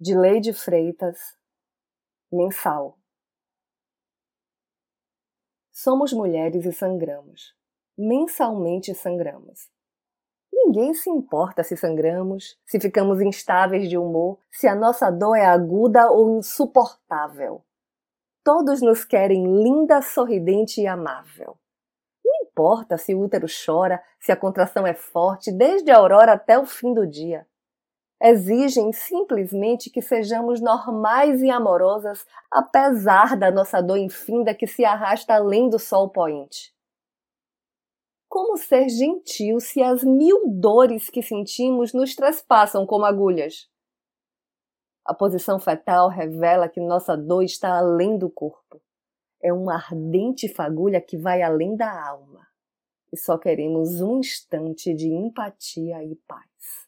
de Leide Freitas, mensal. Somos mulheres e sangramos. Mensalmente sangramos. Ninguém se importa se sangramos, se ficamos instáveis de humor, se a nossa dor é aguda ou insuportável. Todos nos querem linda, sorridente e amável. Não importa se o útero chora, se a contração é forte, desde a aurora até o fim do dia. Exigem simplesmente que sejamos normais e amorosas, apesar da nossa dor infinda que se arrasta além do sol poente. Como ser gentil se as mil dores que sentimos nos trespassam como agulhas? A posição fetal revela que nossa dor está além do corpo. É uma ardente fagulha que vai além da alma. E só queremos um instante de empatia e paz.